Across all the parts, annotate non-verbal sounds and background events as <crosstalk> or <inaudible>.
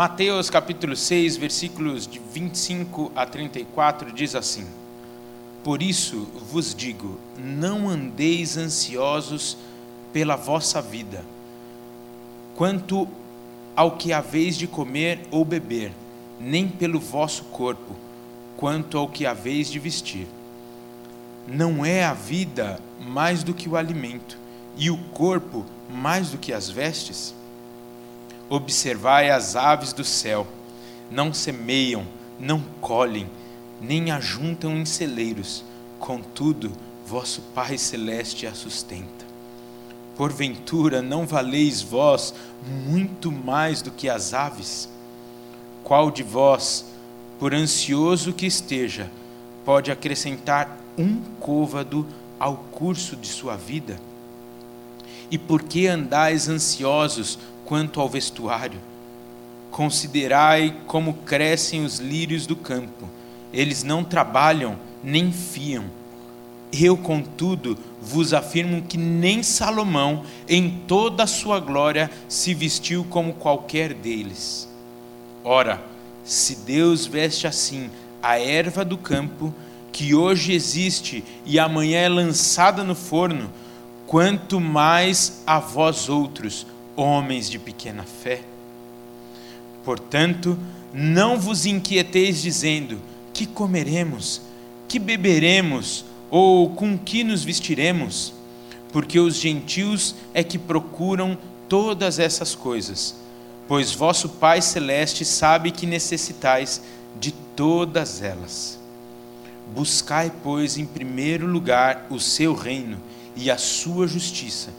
Mateus capítulo 6, versículos de 25 a 34 diz assim: Por isso vos digo, não andeis ansiosos pela vossa vida, quanto ao que haveis de comer ou beber, nem pelo vosso corpo, quanto ao que haveis de vestir. Não é a vida mais do que o alimento, e o corpo mais do que as vestes? Observai as aves do céu, não semeiam, não colhem, nem ajuntam em celeiros, contudo, vosso Pai Celeste a sustenta. Porventura não valeis vós muito mais do que as aves? Qual de vós, por ansioso que esteja, pode acrescentar um côvado ao curso de sua vida? E por que andais ansiosos quanto ao vestuário. Considerai como crescem os lírios do campo, eles não trabalham nem fiam. Eu, contudo, vos afirmo que nem Salomão, em toda a sua glória, se vestiu como qualquer deles. Ora, se Deus veste assim a erva do campo, que hoje existe e amanhã é lançada no forno, quanto mais a vós outros, homens de pequena fé. Portanto, não vos inquieteis dizendo: que comeremos, que beberemos, ou com que nos vestiremos? Porque os gentios é que procuram todas essas coisas, pois vosso Pai Celeste sabe que necessitais de todas elas. Buscai, pois, em primeiro lugar o seu reino e a sua justiça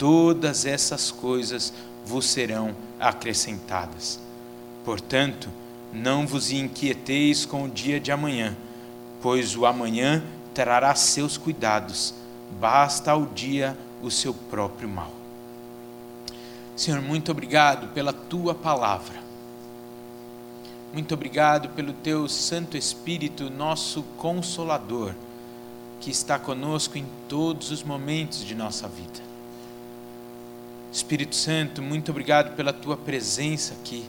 todas essas coisas vos serão acrescentadas. Portanto, não vos inquieteis com o dia de amanhã, pois o amanhã trará seus cuidados, basta ao dia o seu próprio mal. Senhor, muito obrigado pela tua palavra. Muito obrigado pelo teu Santo Espírito, nosso consolador, que está conosco em todos os momentos de nossa vida. Espírito Santo, muito obrigado pela tua presença aqui.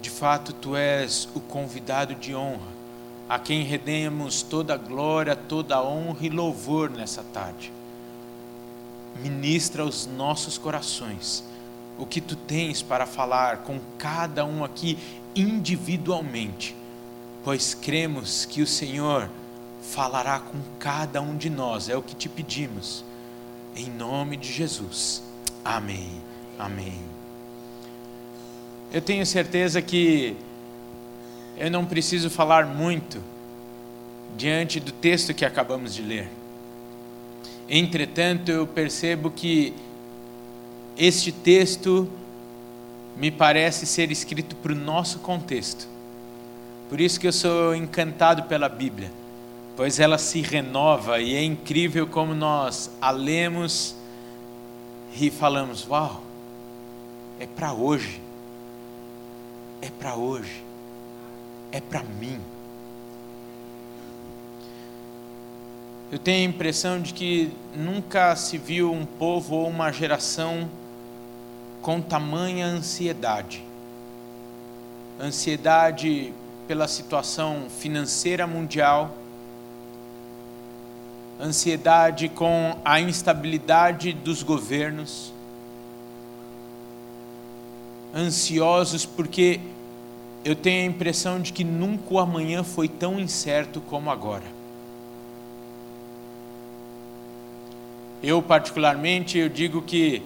De fato, tu és o convidado de honra, a quem redemos toda a glória, toda a honra e louvor nessa tarde. Ministra os nossos corações o que tu tens para falar com cada um aqui individualmente, pois cremos que o Senhor falará com cada um de nós, é o que te pedimos, em nome de Jesus. Amém. Amém. Eu tenho certeza que eu não preciso falar muito diante do texto que acabamos de ler. Entretanto, eu percebo que este texto me parece ser escrito para o nosso contexto. Por isso que eu sou encantado pela Bíblia, pois ela se renova e é incrível como nós a lemos e falamos: Uau, é para hoje, é para hoje, é para mim. Eu tenho a impressão de que nunca se viu um povo ou uma geração com tamanha ansiedade. Ansiedade pela situação financeira mundial, ansiedade com a instabilidade dos governos, ansiosos porque eu tenho a impressão de que nunca o amanhã foi tão incerto como agora. Eu particularmente eu digo que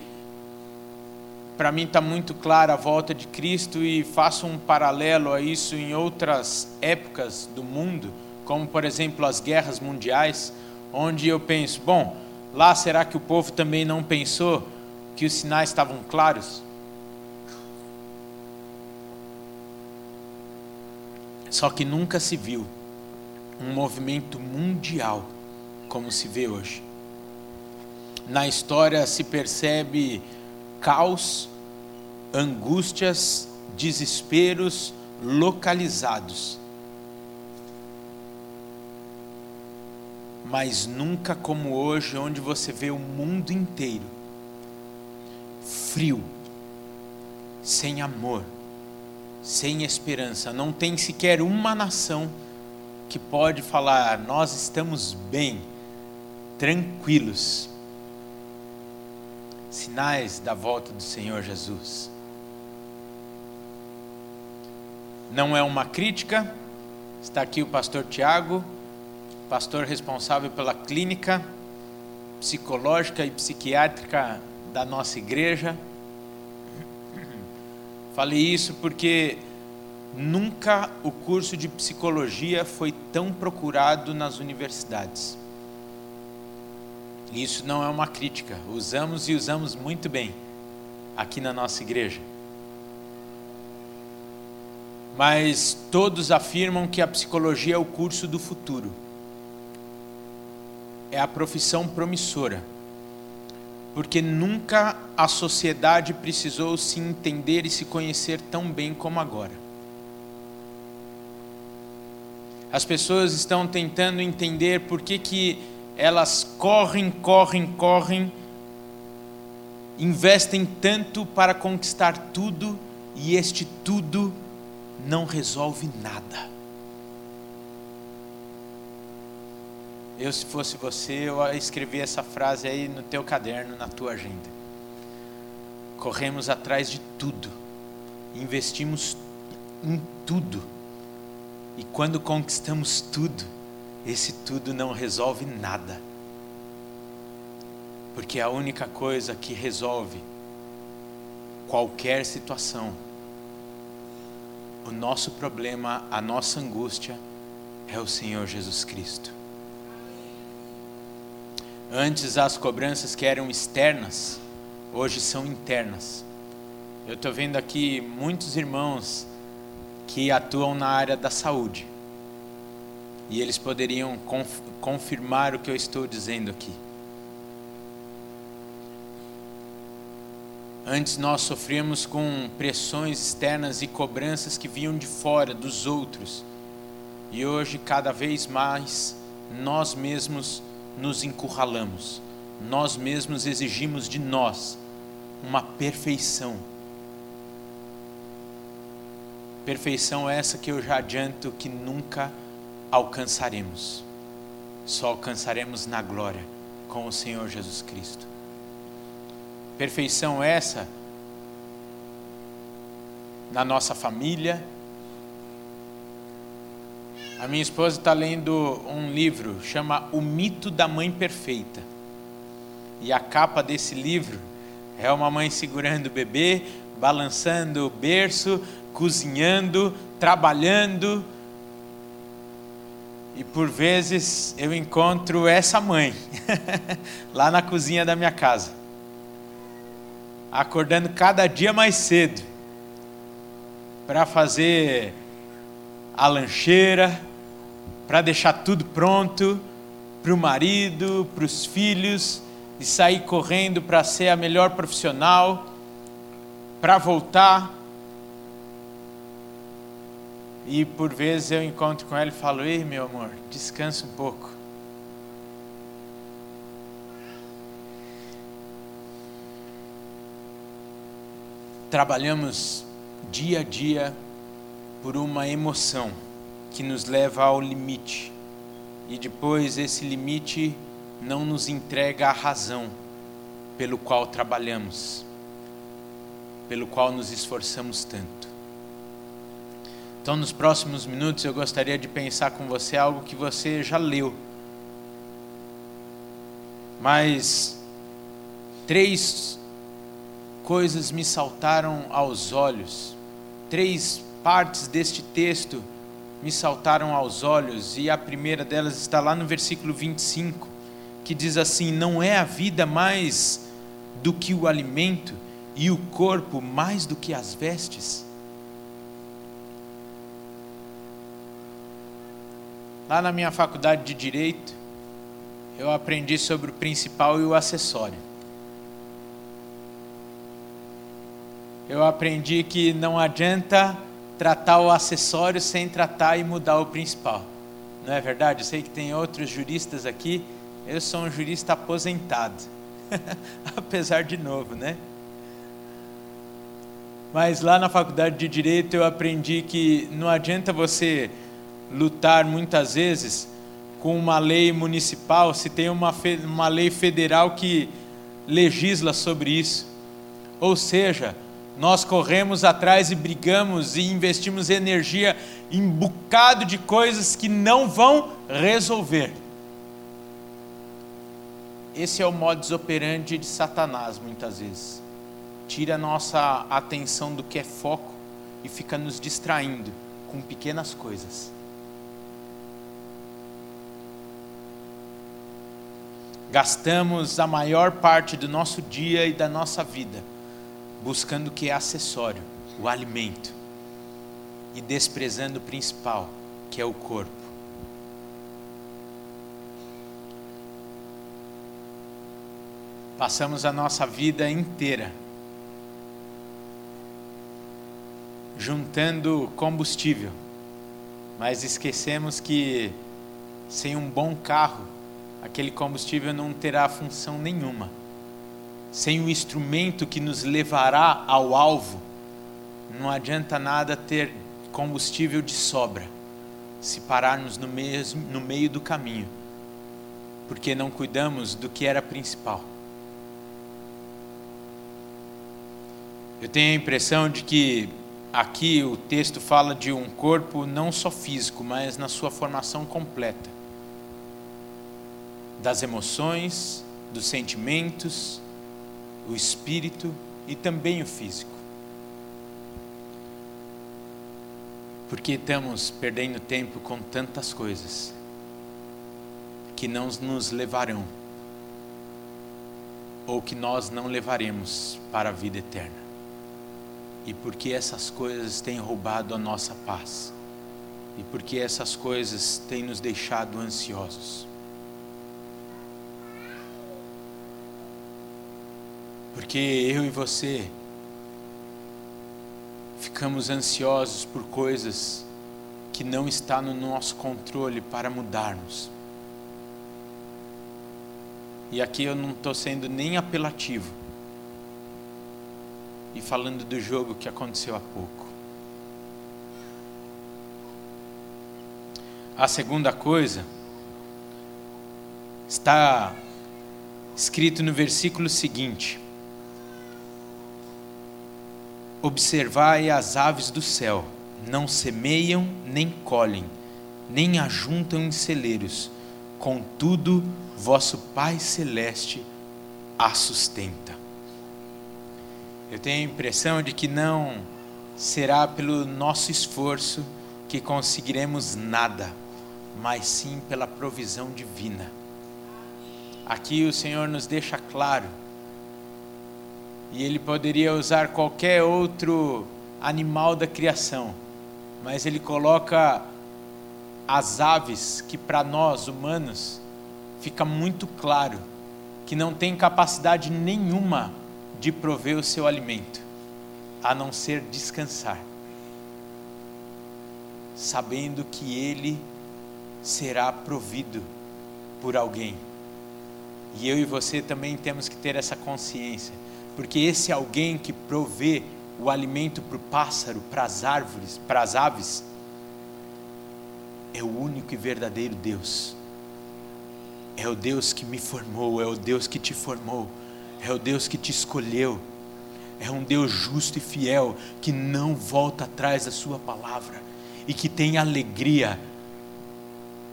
para mim está muito clara a volta de Cristo e faço um paralelo a isso em outras épocas do mundo, como por exemplo as guerras mundiais onde eu penso, bom, lá será que o povo também não pensou que os sinais estavam claros? Só que nunca se viu um movimento mundial como se vê hoje. Na história se percebe caos, angústias, desesperos localizados mas nunca como hoje, onde você vê o mundo inteiro frio, sem amor, sem esperança. Não tem sequer uma nação que pode falar: nós estamos bem, tranquilos. Sinais da volta do Senhor Jesus. Não é uma crítica, está aqui o pastor Tiago, pastor responsável pela clínica psicológica e psiquiátrica da nossa igreja. Falei isso porque nunca o curso de psicologia foi tão procurado nas universidades. Isso não é uma crítica, usamos e usamos muito bem aqui na nossa igreja. Mas todos afirmam que a psicologia é o curso do futuro. É a profissão promissora porque nunca a sociedade precisou se entender e se conhecer tão bem como agora. As pessoas estão tentando entender por que, que elas correm, correm, correm, investem tanto para conquistar tudo e este tudo não resolve nada. Eu, se fosse você, eu escrevi essa frase aí no teu caderno, na tua agenda. Corremos atrás de tudo, investimos em tudo, e quando conquistamos tudo, esse tudo não resolve nada, porque a única coisa que resolve qualquer situação, o nosso problema, a nossa angústia, é o Senhor Jesus Cristo. Antes as cobranças que eram externas, hoje são internas. Eu estou vendo aqui muitos irmãos que atuam na área da saúde. E eles poderiam conf confirmar o que eu estou dizendo aqui. Antes nós sofríamos com pressões externas e cobranças que vinham de fora, dos outros. E hoje, cada vez mais, nós mesmos nos encurralamos, nós mesmos exigimos de nós uma perfeição. Perfeição essa que eu já adianto que nunca alcançaremos, só alcançaremos na glória com o Senhor Jesus Cristo. Perfeição essa na nossa família, a minha esposa está lendo um livro, chama O Mito da Mãe Perfeita. E a capa desse livro é uma mãe segurando o bebê, balançando o berço, cozinhando, trabalhando. E por vezes eu encontro essa mãe <laughs> lá na cozinha da minha casa, acordando cada dia mais cedo para fazer a lancheira, para deixar tudo pronto para o marido, para os filhos, e sair correndo para ser a melhor profissional, para voltar. E por vezes eu encontro com ela e falo: Ei, meu amor, descansa um pouco. Trabalhamos dia a dia por uma emoção que nos leva ao limite. E depois esse limite não nos entrega a razão pelo qual trabalhamos, pelo qual nos esforçamos tanto. Então, nos próximos minutos, eu gostaria de pensar com você algo que você já leu. Mas três coisas me saltaram aos olhos, três partes deste texto me saltaram aos olhos, e a primeira delas está lá no versículo 25, que diz assim: Não é a vida mais do que o alimento, e o corpo mais do que as vestes? Lá na minha faculdade de direito, eu aprendi sobre o principal e o acessório. Eu aprendi que não adianta tratar o acessório sem tratar e mudar o principal. Não é verdade? Eu sei que tem outros juristas aqui. Eu sou um jurista aposentado. <laughs> Apesar de novo, né? Mas lá na faculdade de direito eu aprendi que não adianta você lutar muitas vezes com uma lei municipal se tem uma, uma lei federal que legisla sobre isso. Ou seja, nós corremos atrás e brigamos e investimos energia em um bocado de coisas que não vão resolver. Esse é o modus operandi de Satanás, muitas vezes. Tira a nossa atenção do que é foco e fica nos distraindo com pequenas coisas. Gastamos a maior parte do nosso dia e da nossa vida buscando o que é acessório, o alimento, e desprezando o principal, que é o corpo. Passamos a nossa vida inteira juntando combustível, mas esquecemos que sem um bom carro, aquele combustível não terá função nenhuma sem o instrumento que nos levará ao alvo, não adianta nada ter combustível de sobra, se pararmos no, mesmo, no meio do caminho, porque não cuidamos do que era principal. Eu tenho a impressão de que aqui o texto fala de um corpo não só físico, mas na sua formação completa das emoções, dos sentimentos, o espírito e também o físico. Porque estamos perdendo tempo com tantas coisas que não nos levarão ou que nós não levaremos para a vida eterna. E porque essas coisas têm roubado a nossa paz. E porque essas coisas têm nos deixado ansiosos. Porque eu e você ficamos ansiosos por coisas que não está no nosso controle para mudarmos. E aqui eu não estou sendo nem apelativo e falando do jogo que aconteceu há pouco. A segunda coisa está escrito no versículo seguinte: Observai as aves do céu, não semeiam nem colhem, nem ajuntam em celeiros, contudo, vosso Pai Celeste a sustenta. Eu tenho a impressão de que não será pelo nosso esforço que conseguiremos nada, mas sim pela provisão divina. Aqui o Senhor nos deixa claro e ele poderia usar qualquer outro animal da criação, mas ele coloca as aves que para nós humanos fica muito claro que não tem capacidade nenhuma de prover o seu alimento, a não ser descansar, sabendo que ele será provido por alguém. E eu e você também temos que ter essa consciência porque esse alguém que provê o alimento para o pássaro, para as árvores, para as aves, é o único e verdadeiro Deus. É o Deus que me formou, é o Deus que te formou, é o Deus que te escolheu. É um Deus justo e fiel que não volta atrás da Sua palavra e que tem alegria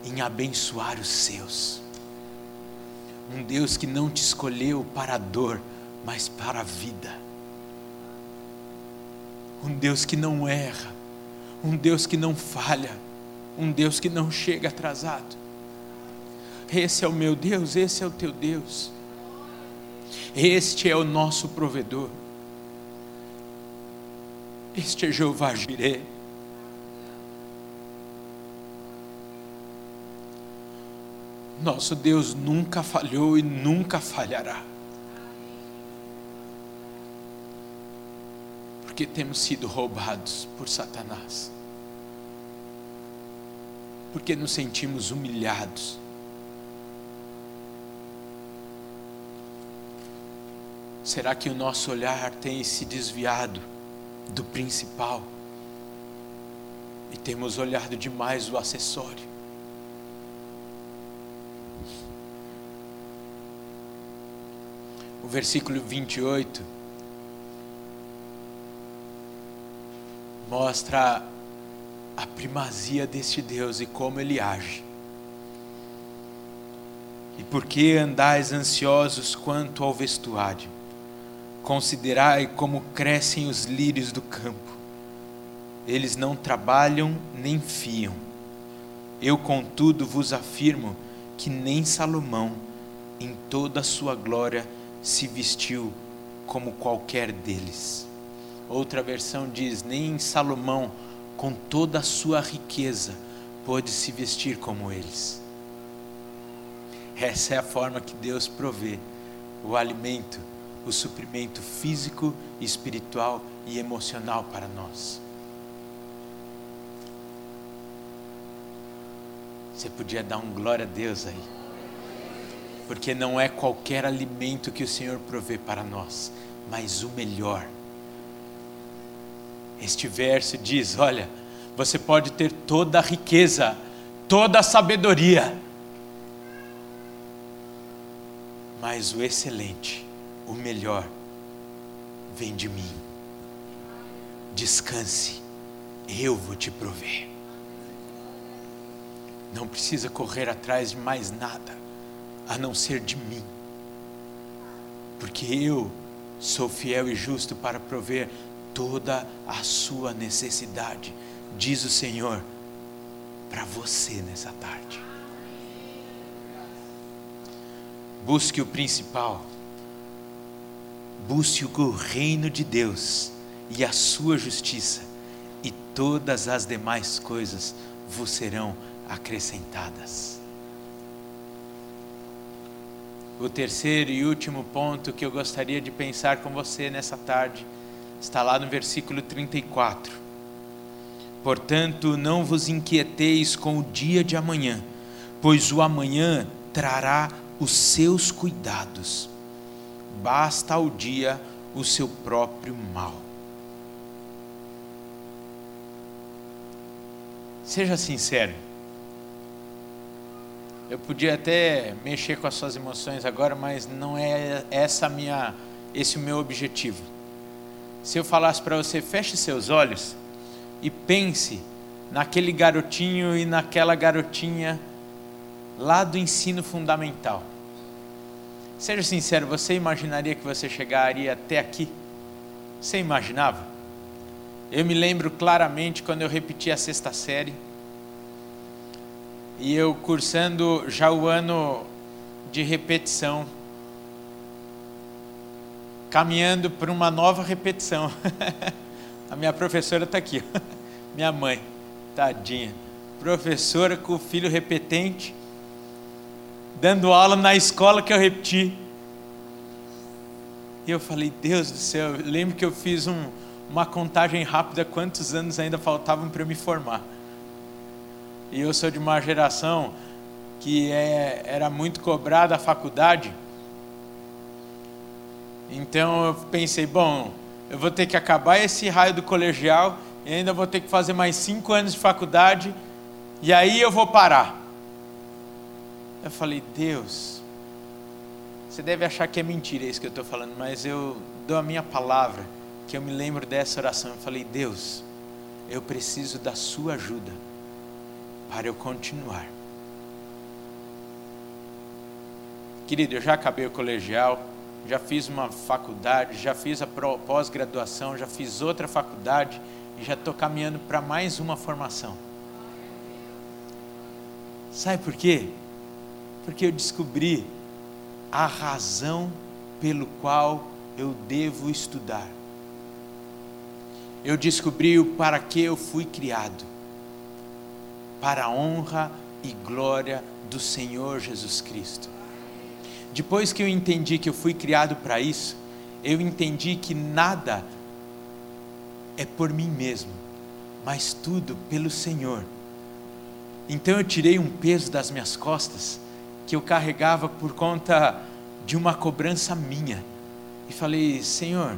em abençoar os seus. Um Deus que não te escolheu para a dor, mas para a vida. Um Deus que não erra, um Deus que não falha, um Deus que não chega atrasado. Esse é o meu Deus, esse é o teu Deus. Este é o nosso provedor. Este é Jeová Jireh. Nosso Deus nunca falhou e nunca falhará. Porque temos sido roubados por Satanás, porque nos sentimos humilhados. Será que o nosso olhar tem se desviado do principal e temos olhado demais o acessório. O versículo 28 mostra a primazia deste Deus e como ele age. E por que andais ansiosos quanto ao vestuário? Considerai como crescem os lírios do campo. Eles não trabalham nem fiam. Eu, contudo, vos afirmo que nem Salomão, em toda a sua glória, se vestiu como qualquer deles. Outra versão diz: nem Salomão, com toda a sua riqueza, pôde se vestir como eles. Essa é a forma que Deus provê o alimento, o suprimento físico, espiritual e emocional para nós. Você podia dar um glória a Deus aí. Porque não é qualquer alimento que o Senhor provê para nós, mas o melhor. Este verso diz: olha, você pode ter toda a riqueza, toda a sabedoria, mas o excelente, o melhor, vem de mim. Descanse, eu vou te prover. Não precisa correr atrás de mais nada, a não ser de mim, porque eu sou fiel e justo para prover toda a sua necessidade, diz o Senhor, para você nessa tarde. busque o principal, busque o reino de Deus e a sua justiça, e todas as demais coisas vos serão acrescentadas. O terceiro e último ponto que eu gostaria de pensar com você nessa tarde está lá no versículo 34. Portanto, não vos inquieteis com o dia de amanhã, pois o amanhã trará os seus cuidados. Basta ao dia o seu próprio mal. Seja sincero. Eu podia até mexer com as suas emoções agora, mas não é essa minha, esse o meu objetivo. Se eu falasse para você, feche seus olhos e pense naquele garotinho e naquela garotinha lá do ensino fundamental. Seja sincero, você imaginaria que você chegaria até aqui? Você imaginava? Eu me lembro claramente quando eu repeti a sexta série e eu cursando já o ano de repetição, caminhando para uma nova repetição. <laughs> a minha professora está aqui, <laughs> minha mãe, tadinha, professora com o filho repetente dando aula na escola que eu repeti. E eu falei, Deus do céu, eu lembro que eu fiz um, uma contagem rápida quantos anos ainda faltavam para eu me formar. E eu sou de uma geração que é, era muito cobrada a faculdade. Então eu pensei, bom, eu vou ter que acabar esse raio do colegial e ainda vou ter que fazer mais cinco anos de faculdade e aí eu vou parar. Eu falei, Deus, você deve achar que é mentira isso que eu estou falando, mas eu dou a minha palavra, que eu me lembro dessa oração. Eu falei, Deus, eu preciso da Sua ajuda para eu continuar. Querido, eu já acabei o colegial, já fiz uma faculdade, já fiz a pós-graduação, já fiz outra faculdade e já estou caminhando para mais uma formação. Sabe por quê? porque eu descobri a razão pelo qual eu devo estudar. Eu descobri o para que eu fui criado. Para a honra e glória do Senhor Jesus Cristo. Depois que eu entendi que eu fui criado para isso, eu entendi que nada é por mim mesmo, mas tudo pelo Senhor. Então eu tirei um peso das minhas costas que eu carregava por conta de uma cobrança minha. E falei: Senhor,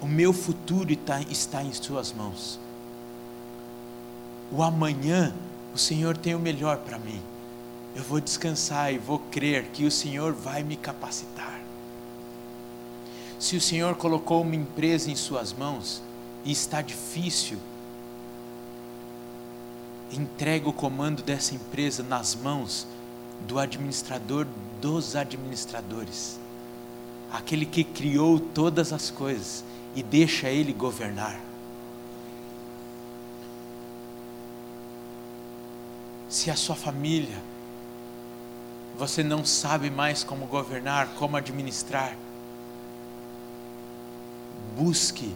O meu futuro está, está em Suas mãos. O amanhã, o Senhor tem o melhor para mim. Eu vou descansar e vou crer que o Senhor vai me capacitar. Se o Senhor colocou uma empresa em Suas mãos e está difícil, entrega o comando dessa empresa nas mãos do administrador dos administradores, aquele que criou todas as coisas e deixa ele governar. Se a sua família você não sabe mais como governar, como administrar, busque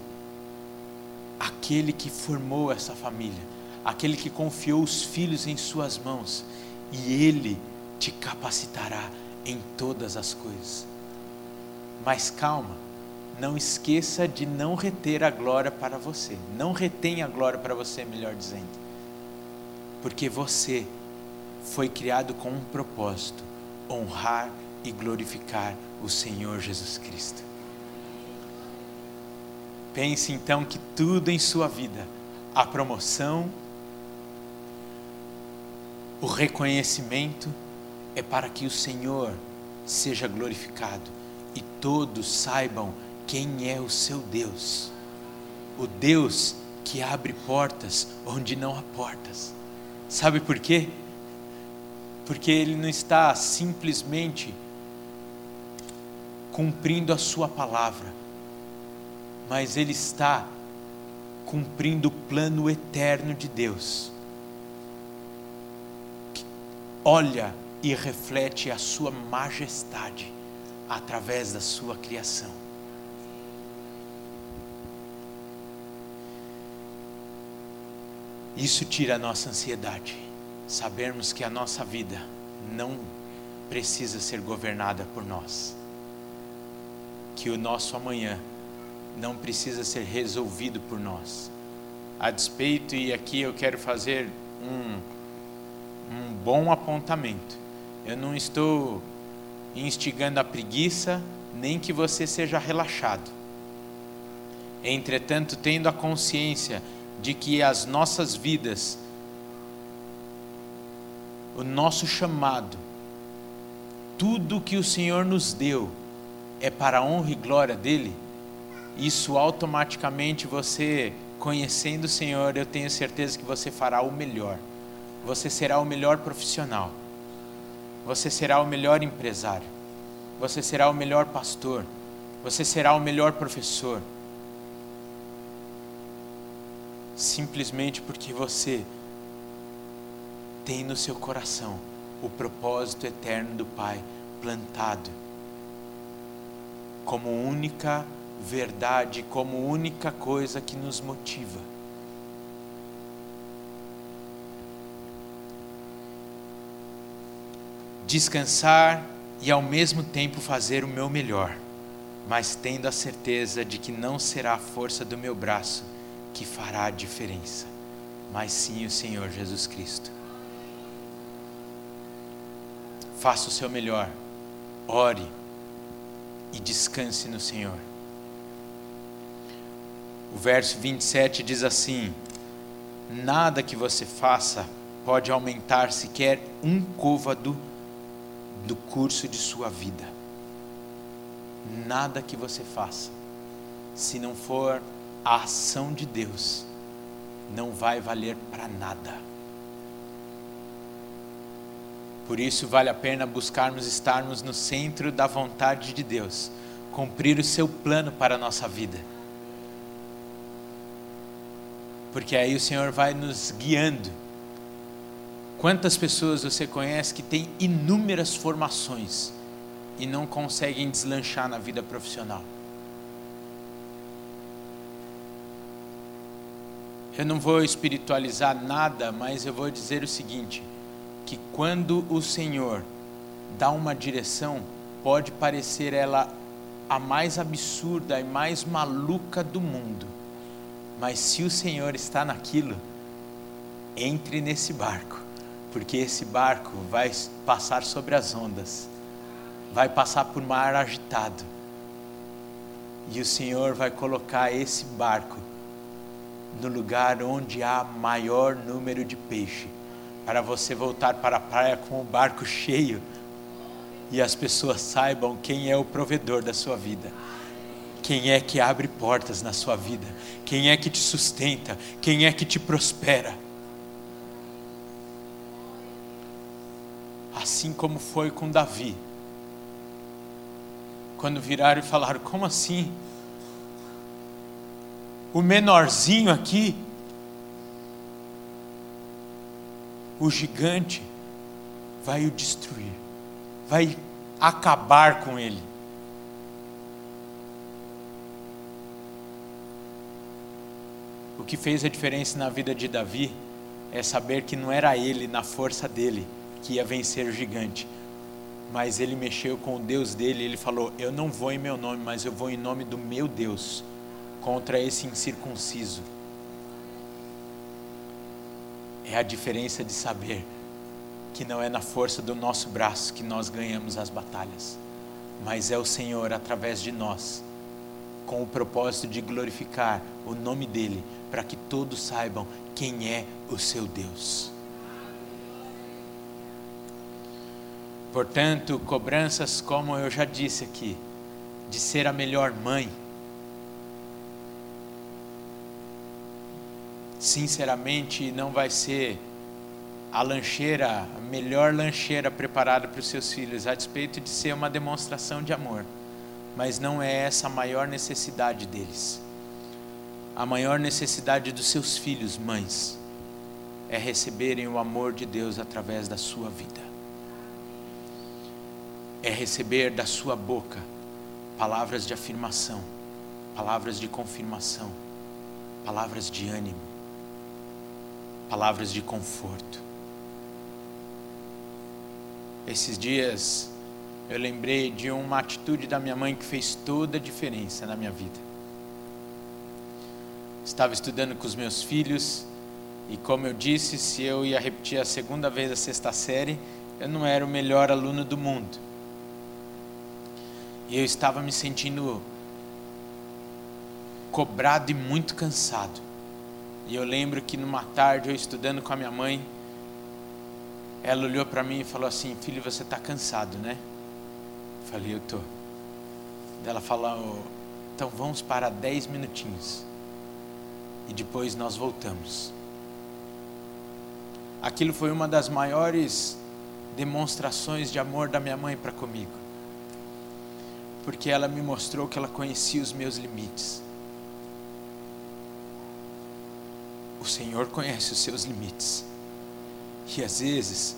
aquele que formou essa família, aquele que confiou os filhos em suas mãos, e ele te capacitará em todas as coisas. Mas calma, não esqueça de não reter a glória para você. Não retenha a glória para você, melhor dizendo. Porque você foi criado com um propósito: honrar e glorificar o Senhor Jesus Cristo. Pense então que tudo em sua vida, a promoção, o reconhecimento, é para que o Senhor seja glorificado e todos saibam quem é o seu Deus. O Deus que abre portas onde não há portas. Sabe por quê? Porque Ele não está simplesmente cumprindo a Sua palavra, mas Ele está cumprindo o plano eterno de Deus. Olha e reflete a Sua majestade através da Sua criação. Isso tira a nossa ansiedade, sabermos que a nossa vida não precisa ser governada por nós, que o nosso amanhã não precisa ser resolvido por nós. A despeito, e aqui eu quero fazer um, um bom apontamento. Eu não estou instigando a preguiça, nem que você seja relaxado. Entretanto, tendo a consciência de que as nossas vidas, o nosso chamado, tudo que o Senhor nos deu é para a honra e glória dele, isso automaticamente você, conhecendo o Senhor, eu tenho certeza que você fará o melhor. Você será o melhor profissional. Você será o melhor empresário. Você será o melhor pastor. Você será o melhor professor. Simplesmente porque você tem no seu coração o propósito eterno do Pai plantado como única verdade como única coisa que nos motiva. Descansar e ao mesmo tempo fazer o meu melhor, mas tendo a certeza de que não será a força do meu braço que fará a diferença, mas sim o Senhor Jesus Cristo. Faça o seu melhor, ore e descanse no Senhor. O verso 27 diz assim: Nada que você faça pode aumentar sequer um côvado do curso de sua vida. Nada que você faça, se não for a ação de Deus, não vai valer para nada. Por isso vale a pena buscarmos estarmos no centro da vontade de Deus, cumprir o seu plano para a nossa vida porque aí o Senhor vai nos guiando. Quantas pessoas você conhece que têm inúmeras formações e não conseguem deslanchar na vida profissional? Eu não vou espiritualizar nada, mas eu vou dizer o seguinte: que quando o Senhor dá uma direção, pode parecer ela a mais absurda e mais maluca do mundo mas se o Senhor está naquilo, entre nesse barco, porque esse barco vai passar sobre as ondas, vai passar por mar agitado. E o Senhor vai colocar esse barco no lugar onde há maior número de peixe, para você voltar para a praia com o barco cheio e as pessoas saibam quem é o provedor da sua vida. Quem é que abre portas na sua vida? Quem é que te sustenta? Quem é que te prospera? Assim como foi com Davi. Quando viraram e falaram: Como assim? O menorzinho aqui, o gigante, vai o destruir, vai acabar com ele. O que fez a diferença na vida de Davi é saber que não era ele, na força dele, que ia vencer o gigante, mas ele mexeu com o Deus dele. Ele falou: Eu não vou em meu nome, mas eu vou em nome do meu Deus contra esse incircunciso. É a diferença de saber que não é na força do nosso braço que nós ganhamos as batalhas, mas é o Senhor através de nós, com o propósito de glorificar o nome dEle, para que todos saibam quem é o seu Deus. Portanto, cobranças, como eu já disse aqui, de ser a melhor mãe, sinceramente não vai ser a lancheira, a melhor lancheira preparada para os seus filhos, a despeito de ser uma demonstração de amor, mas não é essa a maior necessidade deles. A maior necessidade dos seus filhos, mães, é receberem o amor de Deus através da sua vida. É receber da sua boca palavras de afirmação, palavras de confirmação, palavras de ânimo, palavras de conforto. Esses dias eu lembrei de uma atitude da minha mãe que fez toda a diferença na minha vida estava estudando com os meus filhos e, como eu disse, se eu ia repetir a segunda vez a sexta série, eu não era o melhor aluno do mundo. E eu estava me sentindo cobrado e muito cansado. E eu lembro que numa tarde, eu estudando com a minha mãe, ela olhou para mim e falou assim: Filho, você está cansado, né? Eu falei: Eu estou. Ela falou: Então vamos para dez minutinhos e depois nós voltamos. Aquilo foi uma das maiores demonstrações de amor da minha mãe para comigo, porque ela me mostrou que ela conhecia os meus limites. O Senhor conhece os seus limites, e às vezes,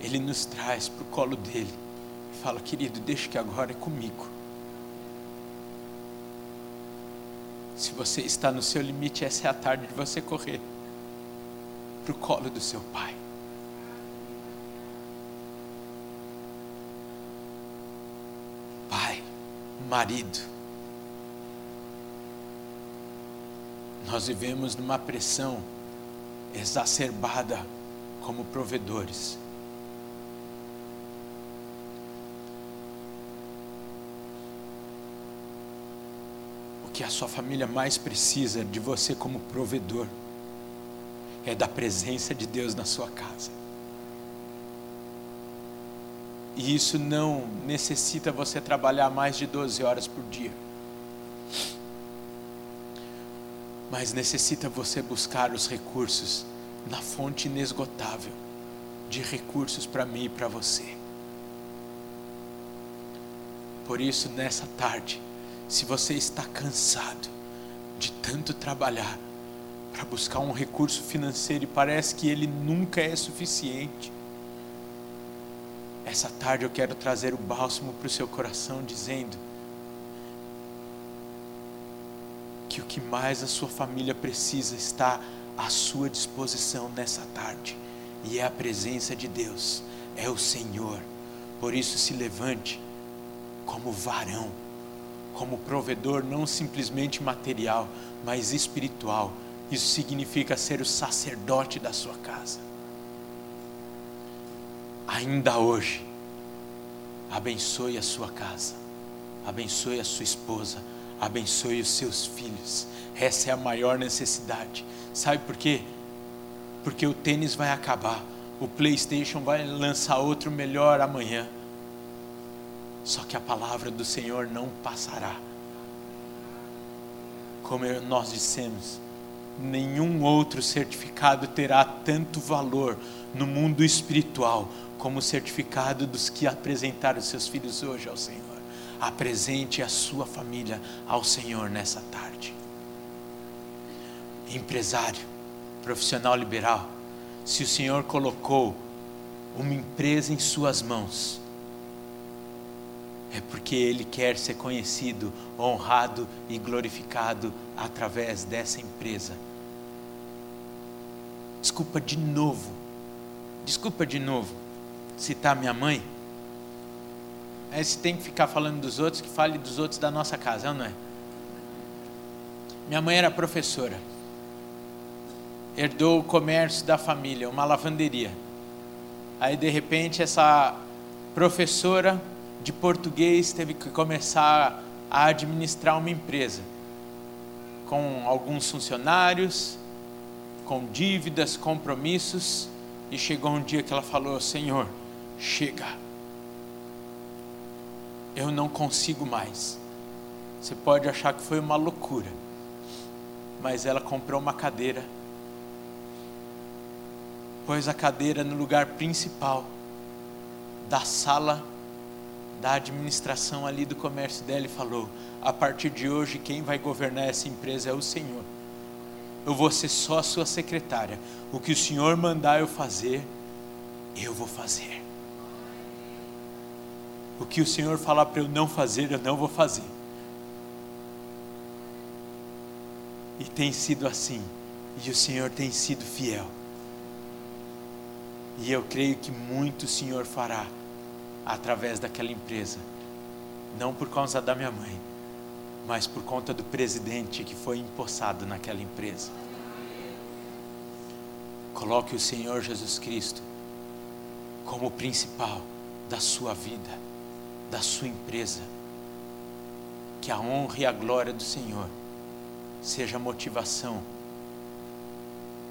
Ele nos traz para o colo dele e fala: querido, deixa que agora é comigo. Se você está no seu limite, essa é a tarde de você correr para o colo do seu pai. Pai, marido, nós vivemos numa pressão exacerbada como provedores. que a sua família mais precisa de você como provedor é da presença de Deus na sua casa. E isso não necessita você trabalhar mais de 12 horas por dia. Mas necessita você buscar os recursos na fonte inesgotável de recursos para mim e para você. Por isso, nessa tarde, se você está cansado de tanto trabalhar para buscar um recurso financeiro e parece que ele nunca é suficiente, essa tarde eu quero trazer o bálsamo para o seu coração, dizendo que o que mais a sua família precisa está à sua disposição nessa tarde, e é a presença de Deus, é o Senhor. Por isso, se levante como varão como provedor não simplesmente material, mas espiritual. Isso significa ser o sacerdote da sua casa. Ainda hoje, abençoe a sua casa. abençoe a sua esposa, abençoe os seus filhos. Essa é a maior necessidade. Sabe por quê? Porque o tênis vai acabar, o PlayStation vai lançar outro melhor amanhã. Só que a palavra do Senhor não passará. Como nós dissemos, nenhum outro certificado terá tanto valor no mundo espiritual como o certificado dos que apresentaram seus filhos hoje ao Senhor. Apresente a sua família ao Senhor nessa tarde. Empresário, profissional liberal, se o Senhor colocou uma empresa em suas mãos, é porque Ele quer ser conhecido, honrado e glorificado através dessa empresa. Desculpa de novo, desculpa de novo citar minha mãe. Aí se tem que ficar falando dos outros, que fale dos outros da nossa casa, não é? Minha mãe era professora, herdou o comércio da família, uma lavanderia. Aí de repente essa professora de português teve que começar a administrar uma empresa com alguns funcionários, com dívidas, compromissos, e chegou um dia que ela falou: Senhor, chega, eu não consigo mais. Você pode achar que foi uma loucura, mas ela comprou uma cadeira, pôs a cadeira no lugar principal da sala da administração ali do comércio dela e falou: a partir de hoje, quem vai governar essa empresa é o Senhor. Eu vou ser só sua secretária. O que o Senhor mandar eu fazer, eu vou fazer. O que o Senhor falar para eu não fazer, eu não vou fazer. E tem sido assim. E o Senhor tem sido fiel. E eu creio que muito o Senhor fará através daquela empresa. Não por causa da minha mãe, mas por conta do presidente que foi empossado naquela empresa. Coloque o Senhor Jesus Cristo como o principal da sua vida, da sua empresa. Que a honra e a glória do Senhor seja a motivação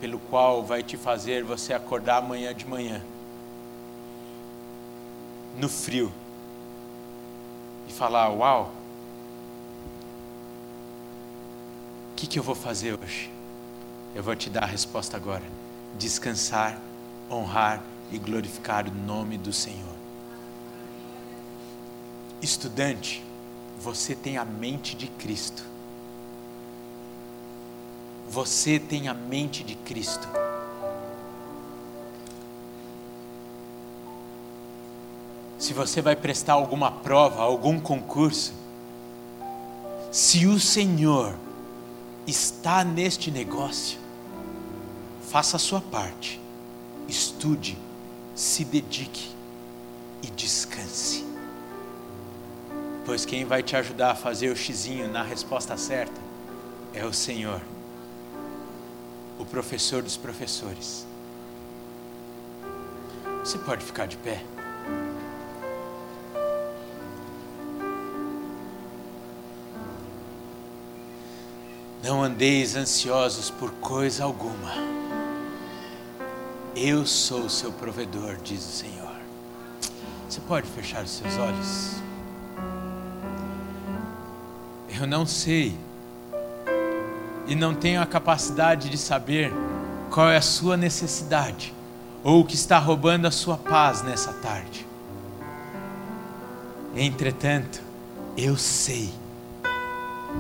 pelo qual vai te fazer você acordar amanhã de manhã no frio e falar: Uau, o que, que eu vou fazer hoje? Eu vou te dar a resposta agora: descansar, honrar e glorificar o nome do Senhor. Estudante, você tem a mente de Cristo. Você tem a mente de Cristo. se você vai prestar alguma prova, algum concurso, se o Senhor está neste negócio, faça a sua parte, estude, se dedique e descanse. Pois quem vai te ajudar a fazer o xizinho na resposta certa é o Senhor, o professor dos professores. Você pode ficar de pé? Não andeis ansiosos por coisa alguma. Eu sou o seu provedor, diz o Senhor. Você pode fechar os seus olhos? Eu não sei e não tenho a capacidade de saber qual é a sua necessidade ou o que está roubando a sua paz nessa tarde. Entretanto, eu sei,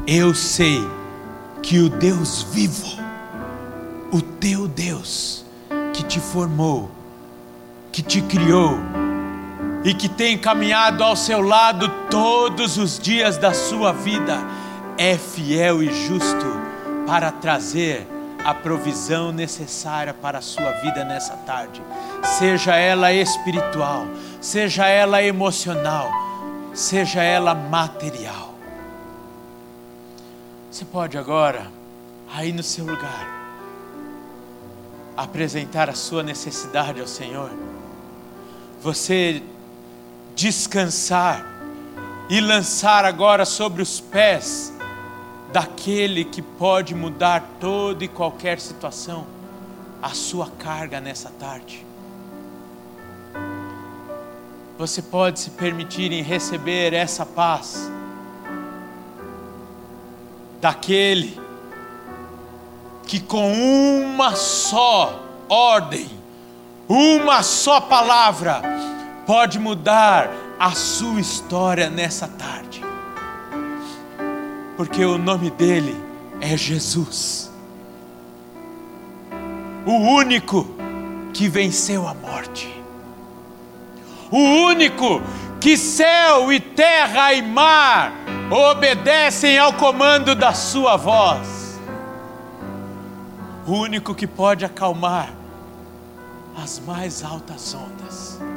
eu sei que o Deus vivo, o teu Deus, que te formou, que te criou e que tem caminhado ao seu lado todos os dias da sua vida, é fiel e justo para trazer a provisão necessária para a sua vida nessa tarde, seja ela espiritual, seja ela emocional, seja ela material. Você pode agora, aí no seu lugar, apresentar a sua necessidade ao Senhor. Você descansar e lançar agora sobre os pés daquele que pode mudar toda e qualquer situação a sua carga nessa tarde. Você pode se permitir em receber essa paz daquele que com uma só ordem, uma só palavra, pode mudar a sua história nessa tarde. Porque o nome dele é Jesus, o único que venceu a morte, o único que céu e terra e mar obedecem ao comando da sua voz, o único que pode acalmar as mais altas ondas.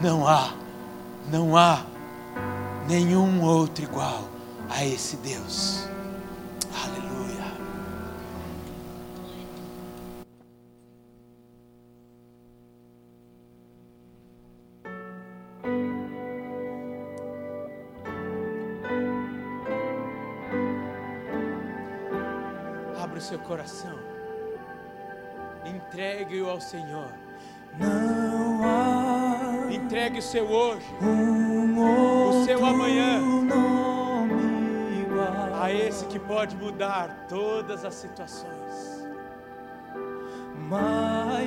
Não há, não há nenhum outro igual a esse Deus. Aleluia. Abra o seu coração, entregue-o ao Senhor. Não há Entregue o seu hoje, o seu amanhã a esse que pode mudar todas as situações. maior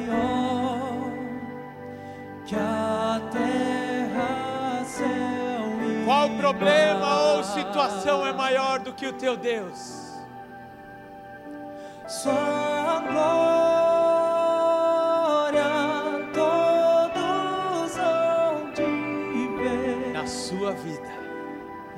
que a terra, céu e Qual problema ou situação é maior do que o teu Deus? Sua glória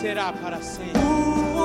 será para sempre.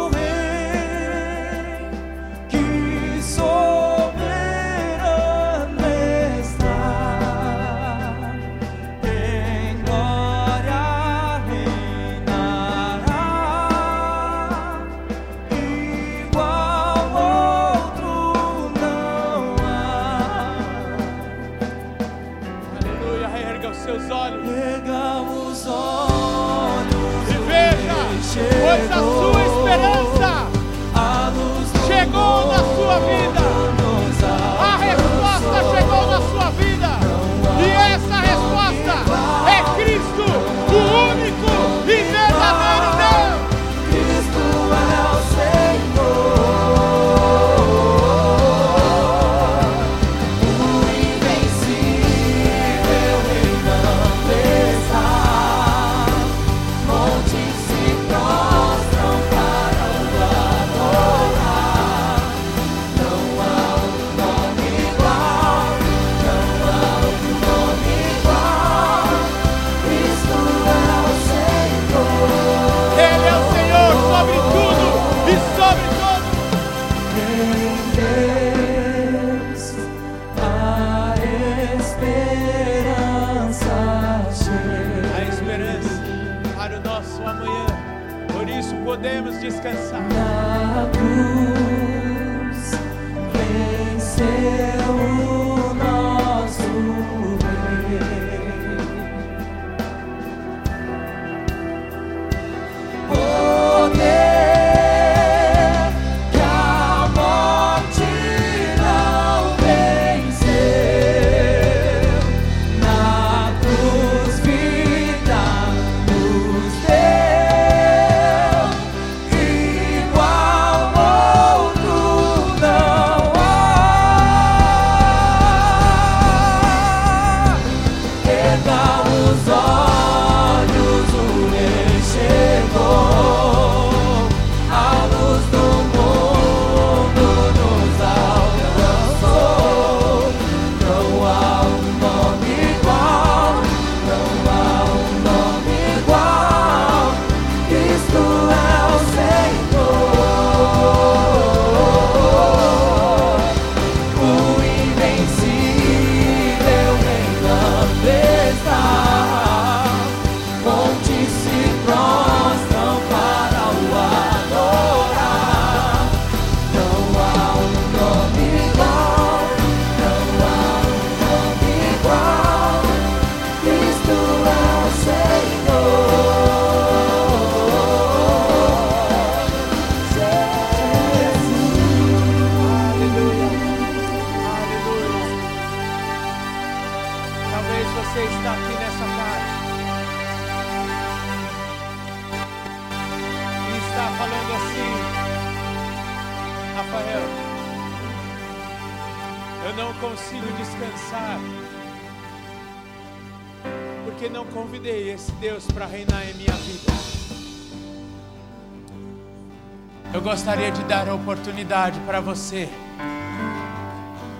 Dar a oportunidade para você,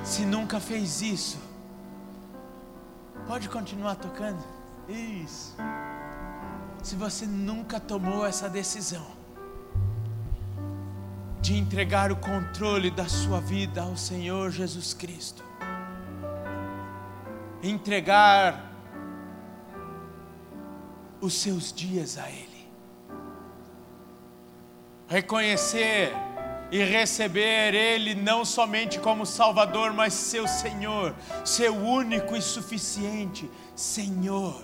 se nunca fez isso, Pode continuar tocando. Isso. Se você nunca tomou essa decisão de entregar o controle da sua vida ao Senhor Jesus Cristo, entregar os seus dias a Ele, reconhecer e receber Ele não somente como Salvador, mas seu Senhor, seu único e suficiente Senhor.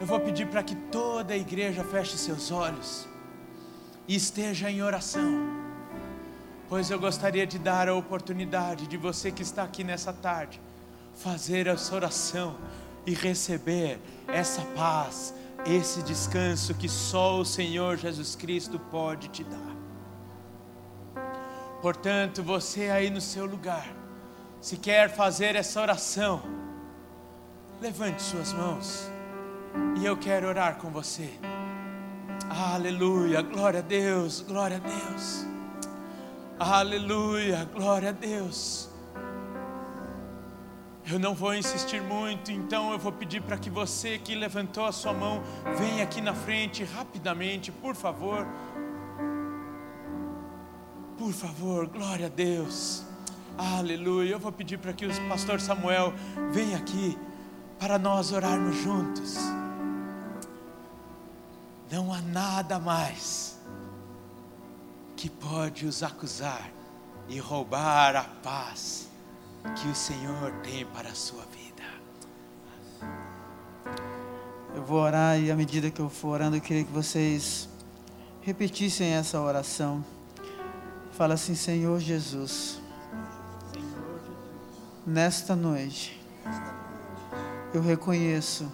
Eu vou pedir para que toda a igreja feche seus olhos e esteja em oração, pois eu gostaria de dar a oportunidade de você que está aqui nessa tarde fazer essa oração e receber essa paz esse descanso que só o Senhor Jesus Cristo pode te dar. Portanto, você aí no seu lugar, se quer fazer essa oração, levante suas mãos e eu quero orar com você. Aleluia, glória a Deus, glória a Deus. Aleluia, glória a Deus. Eu não vou insistir muito, então eu vou pedir para que você que levantou a sua mão venha aqui na frente rapidamente, por favor. Por favor, glória a Deus. Aleluia. Eu vou pedir para que o pastor Samuel venha aqui para nós orarmos juntos. Não há nada mais que pode os acusar e roubar a paz que o Senhor tem para a sua vida. Eu vou orar e à medida que eu for orando, eu queria que vocês repetissem essa oração. Fala assim, Senhor Jesus, nesta noite, eu reconheço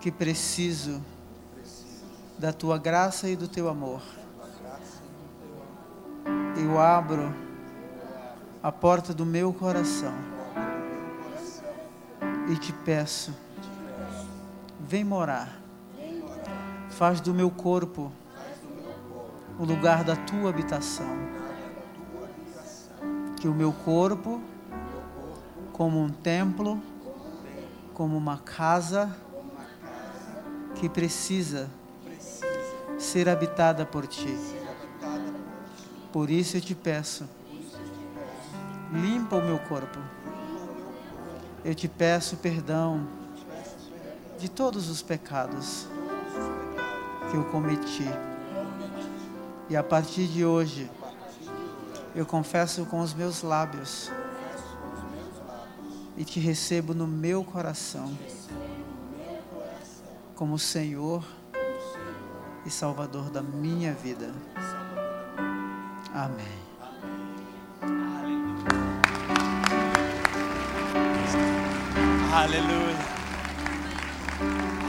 que preciso da tua graça e do teu amor. Eu abro a porta do meu coração. E te peço, vem morar, faz do meu corpo o lugar da tua habitação, que o meu corpo, como um templo, como uma casa que precisa ser habitada por ti. Por isso eu te peço limpa o meu corpo. Eu te peço perdão de todos os pecados que eu cometi. E a partir de hoje, eu confesso com os meus lábios e te recebo no meu coração como Senhor e Salvador da minha vida. Amém. Aleluia.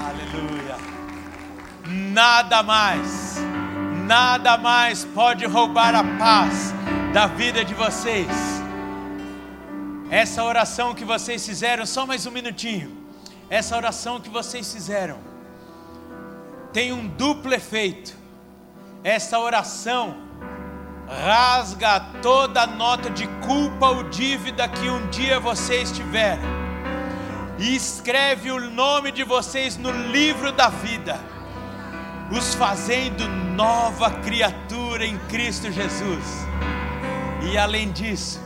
Aleluia. Nada mais, nada mais pode roubar a paz da vida de vocês. Essa oração que vocês fizeram, só mais um minutinho. Essa oração que vocês fizeram tem um duplo efeito. Essa oração rasga toda nota de culpa ou dívida que um dia vocês tiveram e escreve o nome de vocês no livro da vida, os fazendo nova criatura em Cristo Jesus. E além disso,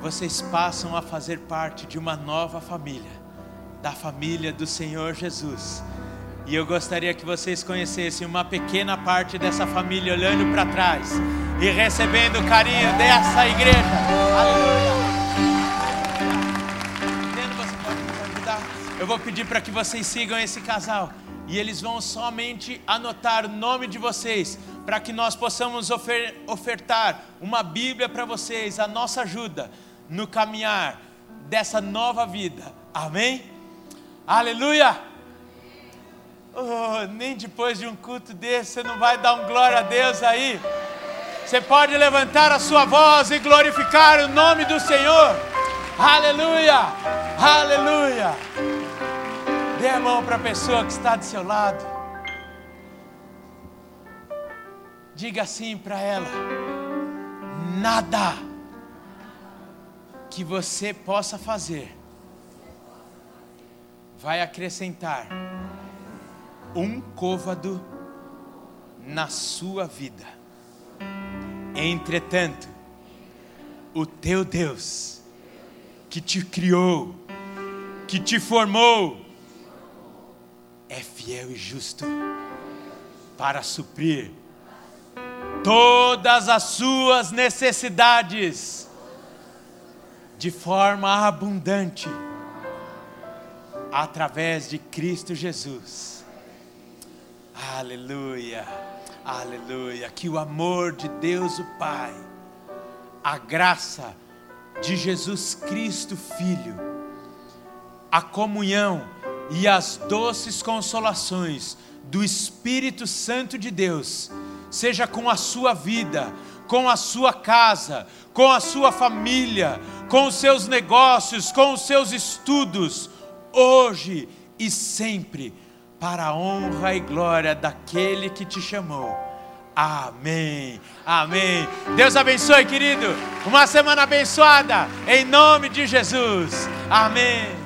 vocês passam a fazer parte de uma nova família, da família do Senhor Jesus. E eu gostaria que vocês conhecessem uma pequena parte dessa família olhando para trás e recebendo o carinho dessa igreja. Aleluia. Eu vou pedir para que vocês sigam esse casal e eles vão somente anotar o nome de vocês para que nós possamos ofer ofertar uma Bíblia para vocês, a nossa ajuda no caminhar dessa nova vida. Amém? Aleluia! Oh, nem depois de um culto desse você não vai dar um glória a Deus aí. Você pode levantar a sua voz e glorificar o nome do Senhor. Aleluia! Aleluia! Dê a mão para a pessoa que está do seu lado. Diga assim para ela: nada que você possa fazer vai acrescentar um côvado na sua vida. Entretanto, o teu Deus, que te criou, que te formou, fiel e justo para suprir todas as suas necessidades de forma abundante através de Cristo Jesus. Aleluia, aleluia. Que o amor de Deus o Pai, a graça de Jesus Cristo Filho, a comunhão e as doces consolações do Espírito Santo de Deus, seja com a sua vida, com a sua casa, com a sua família, com os seus negócios, com os seus estudos, hoje e sempre, para a honra e glória daquele que te chamou. Amém. Amém. Deus abençoe, querido. Uma semana abençoada. Em nome de Jesus. Amém.